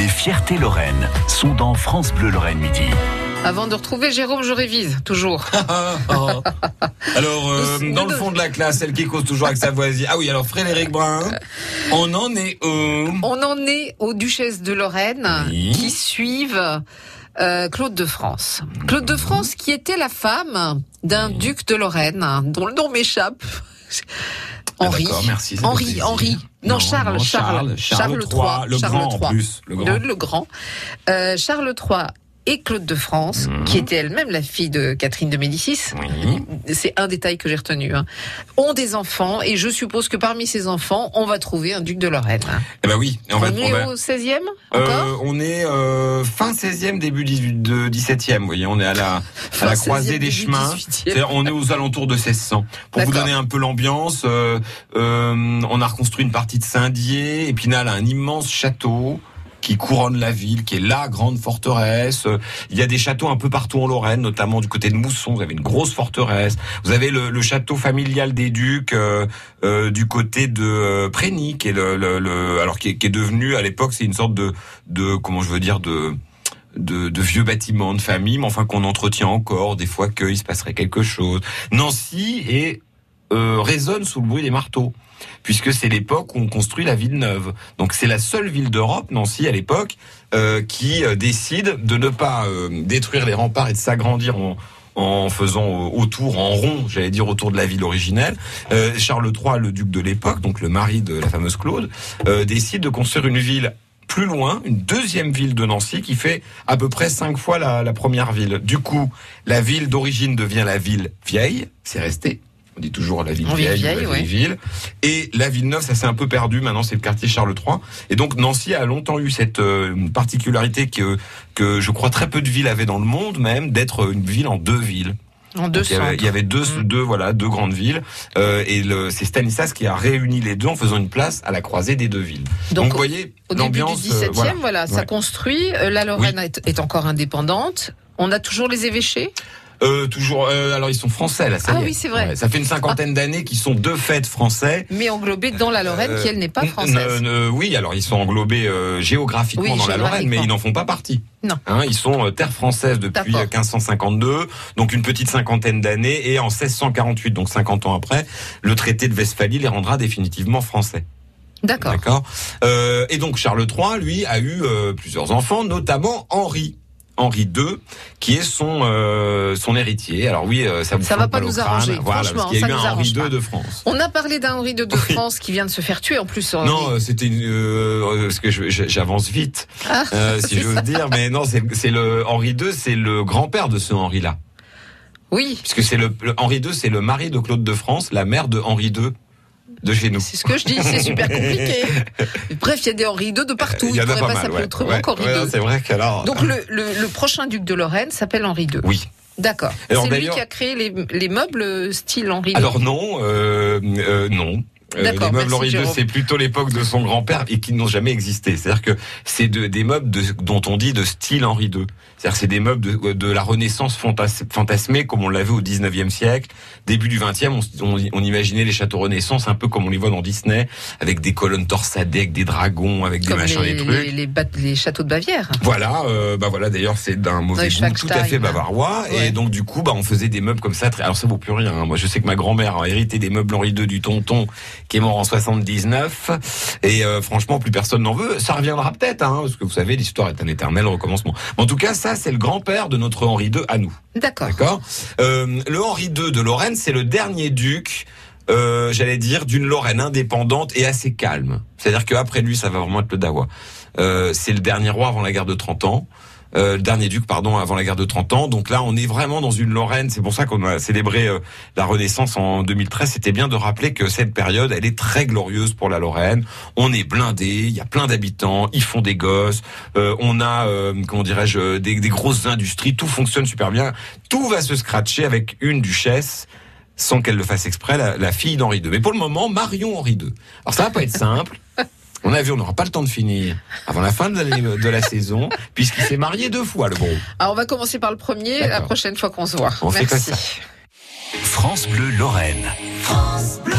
Les fiertés Lorraine sont dans France Bleu Lorraine Midi. Avant de retrouver Jérôme, je révise, toujours. alors, euh, dans le fond de la classe, celle qui cause toujours avec sa voisine. Ah oui, alors Frédéric Brun, on en est où? On en est aux Duchesses de Lorraine Oui. qui suivent euh, Claude de France. Claude de France qui était la femme d'un duc de Lorraine dont le nom m'échappe. Ah, Henri. merci, fait Henri. Henri. Non, Charles, non, Charles, Charles, Charles III, le Charles grand en III. plus, le grand. Le, le grand. Euh, Charles III et Claude de France, Mhm. qui était elle-même la fille de Catherine de Médicis, Oui. c'est un détail que j'ai retenu, hein, ont des enfants et je suppose que parmi ces enfants, on va trouver un duc de Lorraine. Eh ben oui, on On, va, est on va- au 16e encore? Euh, on est euh, 16e, début 18, de 17e. Vous voyez, on est à la, à la 16e, croisée des chemins. 18e. C'est-à-dire, on est aux alentours de 1600. Pour vous donner un peu l'ambiance, euh, euh, on a reconstruit une partie de Saint-Dié. Épinal a un immense château qui couronne la ville, qui est la grande forteresse. Il y a des châteaux un peu partout en Lorraine, notamment du côté de Mousson. Vous avez une grosse forteresse. Vous avez le, le château familial des Ducs euh, euh, du côté de euh, Prégny, qui est le, le- le- alors qui est, qui est devenu à l'époque, c'est une sorte de, de comment je veux dire de de, vieux bâtiments de famille, mais enfin qu'on entretient encore des fois qu'il se passerait quelque chose. Nancy est euh, résonne sous le bruit des marteaux, puisque c'est l'époque où on construit la ville neuve. Donc c'est la seule ville d'Europe, Nancy à l'époque, euh, qui euh, décide de ne pas détruire les remparts et de s'agrandir en faisant autour, en rond, j'allais dire autour de la ville originelle. Charles III, le duc de l'époque, donc le mari de la fameuse Claude, décide de construire une ville plus loin, une deuxième ville de Nancy qui fait à peu près cinq fois la, la première ville. Du coup, la ville d'origine devient la ville vieille, c'est resté. On dit toujours la ville On vieille, vieille, la ouais. vieille ville. Et la ville neuve, ça s'est un peu perdu. Maintenant, c'est le quartier Charles III. Et donc, Nancy a longtemps eu cette euh, particularité que, que je crois très peu de villes avaient dans le monde, même, d'être une ville en deux villes. En deux il y avait, il y avait deux, Mm. deux, voilà, deux grandes villes. Euh, et le- c'est Stanislas qui a réuni les deux en faisant une place à la croisée des deux villes. Donc, Donc, vous voyez, Au début du l'ambiance. 17e, euh, voilà. voilà. ça construit. Euh, La Lorraine est, est encore indépendante. On a toujours les évêchés? Euh, toujours. euh, alors ils sont français là. Ça Ah y est. oui, c'est vrai. Ouais, ça fait une cinquantaine d'années qu'ils sont de fait français. mais englobés dans la Lorraine, Euh, qui elle n'est pas française. oui, alors ils sont englobés euh, géographiquement Oui, dans la Lorraine, mais ils n'en font pas partie. Non. Hein, ils sont euh, terre française depuis D'accord. euh, 1552, donc une petite cinquantaine d'années, et en 1648, donc 50 ans après, le traité de Westphalie les rendra définitivement français. D'accord. D'accord. Euh, et donc Charles III, lui, a eu euh, plusieurs enfants, notamment Henri. Henri II, qui est son euh, son héritier. Alors oui, euh, ça vous Ça va pas nous arranger, Voilà, franchement, parce qu'il y a ça eu un Henri pas. II de France. On a parlé d'un Henri II de Oui. France qui vient de se faire tuer en plus. Henri. Non, euh, c'était une, euh, parce que je- je- j'avance vite, Ah, euh, si j'ose ça. dire, mais non, c'est c'est le Henri II, c'est le grand-père de ce Henri-là, Oui, puisque c'est le, le Henri II, c'est le mari de Claude de France, la mère de Henri II de chez nous. c'est ce que je dis, c'est super compliqué. Bref, il y a des Henri II de partout. Il Il y en ne a pourrait pas s'appeler ouais. autrement Ouais, qu'Henri II. c'est vrai qu'alors. Donc le, le, le prochain duc de Lorraine s'appelle Henri II. oui. D'accord. C'est lui qui a créé les, les meubles style Henri II. Alors non, euh, euh, non. Euh, les meubles Henri II, c'est plutôt l'époque de son grand-père et qui n'ont jamais existé. C'est-à-dire que c'est de, des meubles de, dont on dit de style Henri II. C'est-à-dire c'est des meubles de, de la Renaissance fantas- fantasmée comme on l'avait au 19e siècle. Début du 20e, on, on, on imaginait les châteaux Renaissance un peu comme on les voit dans Disney, avec des colonnes torsadées, avec des dragons, avec des machins, les, des trucs. les, les les châteaux de Bavière. Voilà, euh, bah voilà. D'ailleurs, c'est d'un mauvais goût tout à fait bavarois. Ouais. Et donc du coup, bah on faisait des meubles comme ça. Très... Alors ça vaut plus rien. hein. Moi, je sais que ma grand-mère a hérité des meubles Henri II du tonton qui est mort en 79. Et euh, franchement, plus personne n'en veut. Ça reviendra peut-être, hein, parce que vous savez, l'histoire est un éternel recommencement. En tout cas, ça, c'est le grand-père de notre Henri II à nous. D'accord. D'accord. Euh, le Henri II de Lorraine, c'est le dernier duc. euh, j'allais dire d'une Lorraine indépendante et assez calme. C'est-à-dire qu'après lui, ça va vraiment être le Dawa. Euh, c'est le dernier roi avant la guerre de 30 ans. Euh, le dernier duc, pardon, avant la guerre de 30 ans. Donc là, on est vraiment dans une Lorraine. C'est pour ça qu'on a célébré euh, la Renaissance en 2013. C'était bien de rappeler que cette période, elle est très glorieuse pour la Lorraine. On est blindé, il y a plein d'habitants, ils font des gosses. Euh, on a, euh, comment dirais-je, des, des grosses industries. Tout fonctionne super bien. Tout va se scratcher avec une duchesse sans qu'elle le fasse exprès, la, la fille d'Henri II. Mais pour le moment, Marion Henri II. Alors ça va pas être simple. On a vu, on n'aura pas le temps de finir avant la fin de la, de la saison, puisqu'il s'est marié deux fois, le gros. Alors on va commencer par le premier la prochaine fois qu'on se voit. On fait Merci. comme ça. France Bleu Lorraine. France Bleu.